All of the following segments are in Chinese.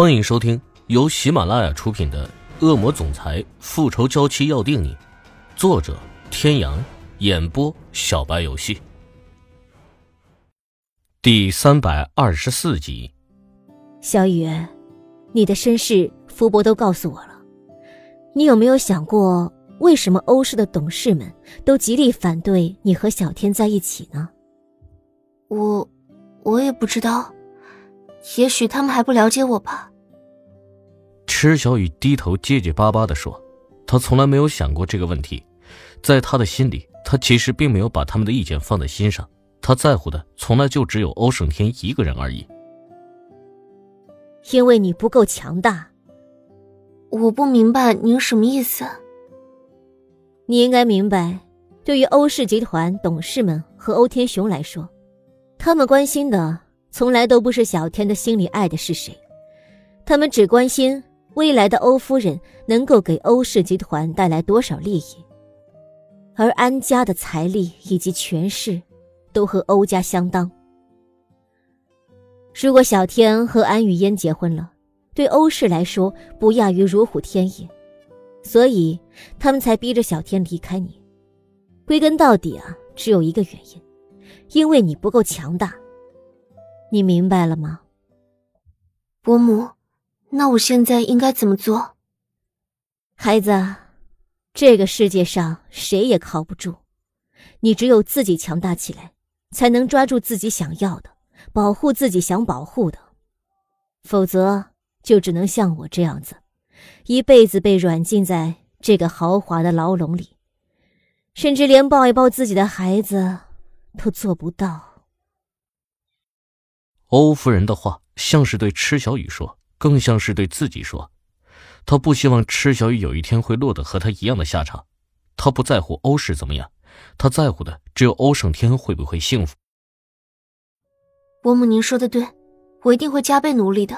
欢迎收听由喜马拉雅出品的《恶魔总裁复仇娇妻要定你》，作者：天阳，演播：小白游戏。第三百二十四集。小雨，你的身世福伯都告诉我了，你有没有想过，为什么欧氏的董事们都极力反对你和小天在一起呢？我，我也不知道。也许他们还不了解我吧。池小雨低头结结巴巴的说：“他从来没有想过这个问题，在他的心里，他其实并没有把他们的意见放在心上。他在乎的从来就只有欧胜天一个人而已。因为你不够强大。我不明白您什么意思。你应该明白，对于欧氏集团董事们和欧天雄来说，他们关心的。”从来都不是小天的心里爱的是谁，他们只关心未来的欧夫人能够给欧氏集团带来多少利益，而安家的财力以及权势，都和欧家相当。如果小天和安雨嫣结婚了，对欧氏来说不亚于如虎添翼，所以他们才逼着小天离开你。归根到底啊，只有一个原因，因为你不够强大。你明白了吗，伯母？那我现在应该怎么做？孩子，这个世界上谁也靠不住，你只有自己强大起来，才能抓住自己想要的，保护自己想保护的。否则，就只能像我这样子，一辈子被软禁在这个豪华的牢笼里，甚至连抱一抱自己的孩子都做不到。欧夫人的话像是对池小雨说，更像是对自己说。她不希望池小雨有一天会落得和她一样的下场。她不在乎欧氏怎么样，她在乎的只有欧胜天会不会幸福。伯母，您说的对，我一定会加倍努力的。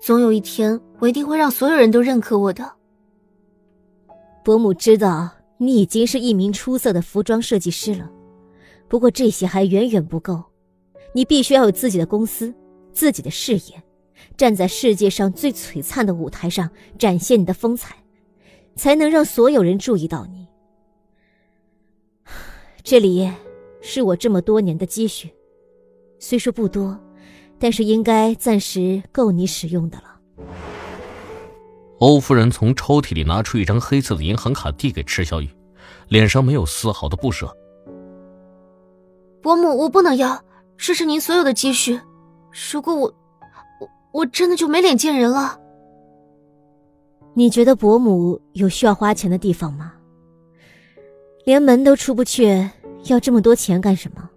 总有一天，我一定会让所有人都认可我的。伯母知道你已经是一名出色的服装设计师了，不过这些还远远不够。你必须要有自己的公司，自己的事业，站在世界上最璀璨的舞台上展现你的风采，才能让所有人注意到你。这里是我这么多年的积蓄，虽说不多，但是应该暂时够你使用的了。欧夫人从抽屉里拿出一张黑色的银行卡，递给池小雨，脸上没有丝毫的不舍。伯母，我不能要。这是您所有的积蓄，如果我，我我真的就没脸见人了。你觉得伯母有需要花钱的地方吗？连门都出不去，要这么多钱干什么？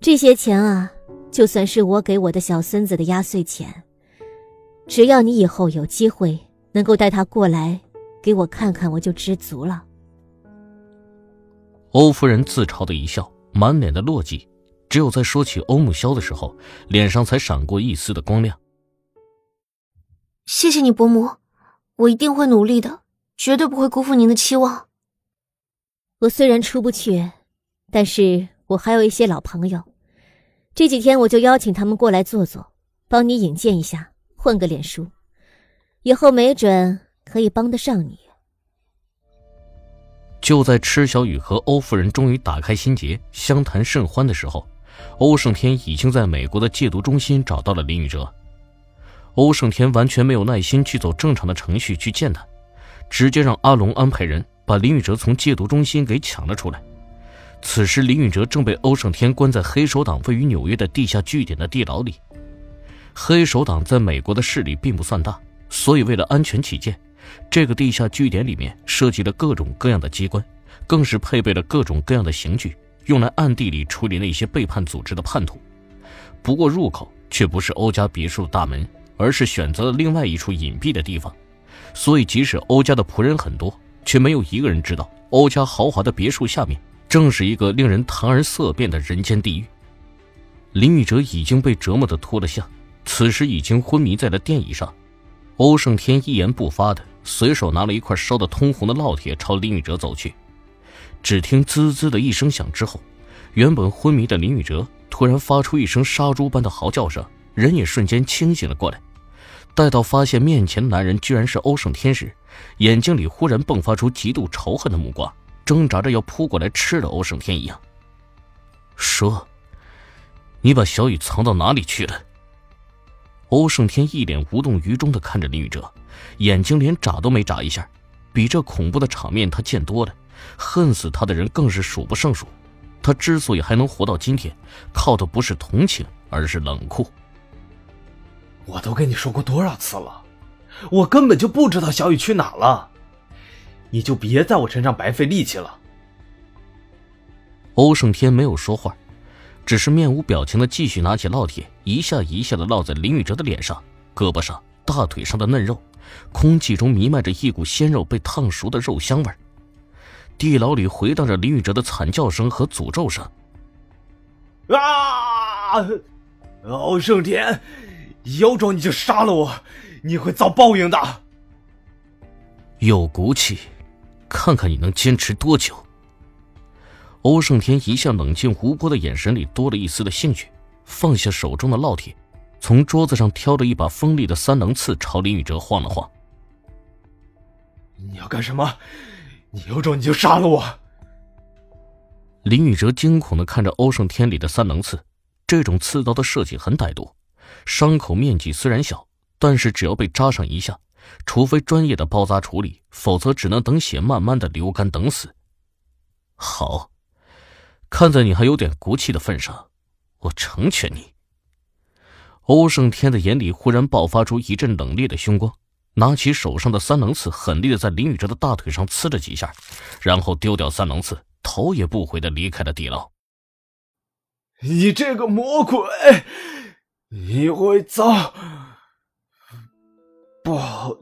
这些钱啊，就算是我给我的小孙子的压岁钱，只要你以后有机会能够带他过来给我看看，我就知足了。欧夫人自嘲的一笑，满脸的落寂。只有在说起欧木萧的时候，脸上才闪过一丝的光亮。谢谢你，伯母，我一定会努力的，绝对不会辜负您的期望。我虽然出不去，但是我还有一些老朋友，这几天我就邀请他们过来坐坐，帮你引荐一下，混个脸熟，以后没准可以帮得上你。就在池小雨和欧夫人终于打开心结，相谈甚欢的时候。欧胜天已经在美国的戒毒中心找到了林宇哲。欧胜天完全没有耐心去走正常的程序去见他，直接让阿龙安排人把林宇哲从戒毒中心给抢了出来。此时，林宇哲正被欧胜天关在黑手党位于纽约的地下据点的地牢里。黑手党在美国的势力并不算大，所以为了安全起见，这个地下据点里面设计了各种各样的机关，更是配备了各种各样的刑具。用来暗地里处理那些背叛组织的叛徒，不过入口却不是欧家别墅的大门，而是选择了另外一处隐蔽的地方。所以，即使欧家的仆人很多，却没有一个人知道欧家豪华的别墅下面正是一个令人谈而色变的人间地狱。林宇哲已经被折磨的脱了相，此时已经昏迷在了电椅上。欧胜天一言不发的随手拿了一块烧得通红的烙铁朝林宇哲走去。只听滋滋的一声响之后，原本昏迷的林宇哲突然发出一声杀猪般的嚎叫声，人也瞬间清醒了过来。待到发现面前的男人居然是欧胜天时，眼睛里忽然迸发出极度仇恨的目光，挣扎着要扑过来吃了欧胜天一样。说：“你把小雨藏到哪里去了？”欧胜天一脸无动于衷的看着林宇哲，眼睛连眨都没眨一下。比这恐怖的场面他见多了，恨死他的人更是数不胜数。他之所以还能活到今天，靠的不是同情，而是冷酷。我都跟你说过多少次了，我根本就不知道小雨去哪了，你就别在我身上白费力气了。欧胜天没有说话，只是面无表情的继续拿起烙铁，一下一下的烙在林宇哲的脸上、胳膊上、大腿上的嫩肉，空气中弥漫着一股鲜肉被烫熟的肉香味地牢里回荡着林宇哲的惨叫声和诅咒声。啊！欧胜天！有种你就杀了我，你会遭报应的。有骨气，看看你能坚持多久。欧胜天一向冷静无波的眼神里多了一丝的兴趣，放下手中的烙铁，从桌子上挑着一把锋利的三棱刺，朝林宇哲晃了晃。你要干什么？你有种你就杀了我！林宇哲惊恐的看着欧胜天里的三棱刺，这种刺刀的设计很歹毒。伤口面积虽然小，但是只要被扎上一下，除非专业的包扎处理，否则只能等血慢慢的流干等死。好，看在你还有点骨气的份上，我成全你。欧胜天的眼里忽然爆发出一阵冷冽的凶光，拿起手上的三棱刺，狠力的在林宇哲的大腿上刺了几下，然后丢掉三棱刺，头也不回的离开了地牢。你这个魔鬼！你会遭报。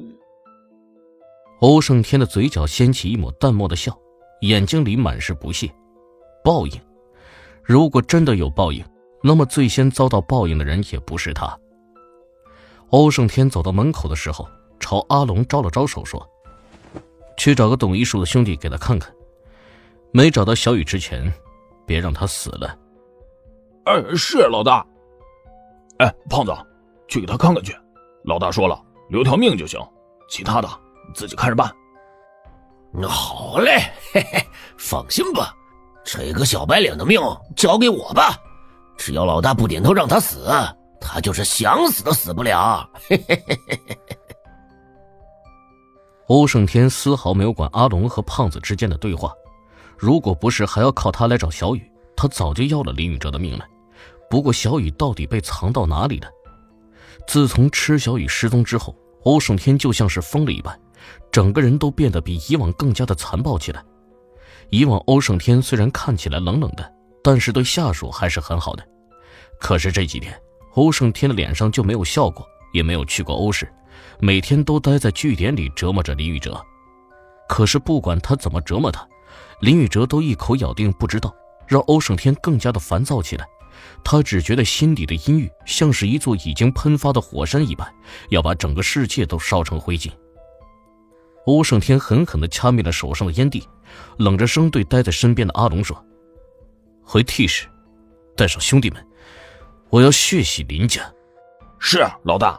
欧胜天的嘴角掀起一抹淡漠的笑，眼睛里满是不屑。报应？如果真的有报应，那么最先遭到报应的人也不是他。欧胜天走到门口的时候，朝阿龙招了招手，说：“去找个懂医术的兄弟给他看看。没找到小雨之前，别让他死了。”“呃，是老大。”哎，胖子，去给他看看去。老大说了，留条命就行，其他的自己看着办。好嘞，嘿嘿，放心吧，这个小白脸的命交给我吧。只要老大不点头让他死，他就是想死都死不了。嘿嘿嘿嘿嘿嘿。欧胜天丝毫没有管阿龙和胖子之间的对话，如果不是还要靠他来找小雨，他早就要了林宇哲的命了。不过，小雨到底被藏到哪里了？自从池小雨失踪之后，欧胜天就像是疯了一般，整个人都变得比以往更加的残暴起来。以往欧胜天虽然看起来冷冷的，但是对下属还是很好的。可是这几天，欧胜天的脸上就没有笑过，也没有去过欧市，每天都待在据点里折磨着林宇哲。可是不管他怎么折磨他，林宇哲都一口咬定不知道，让欧胜天更加的烦躁起来。他只觉得心底的阴郁像是一座已经喷发的火山一般，要把整个世界都烧成灰烬。欧胜天狠狠地掐灭了手上的烟蒂，冷着声对待在身边的阿龙说：“回 T 市，带上兄弟们，我要血洗林家。”是老大。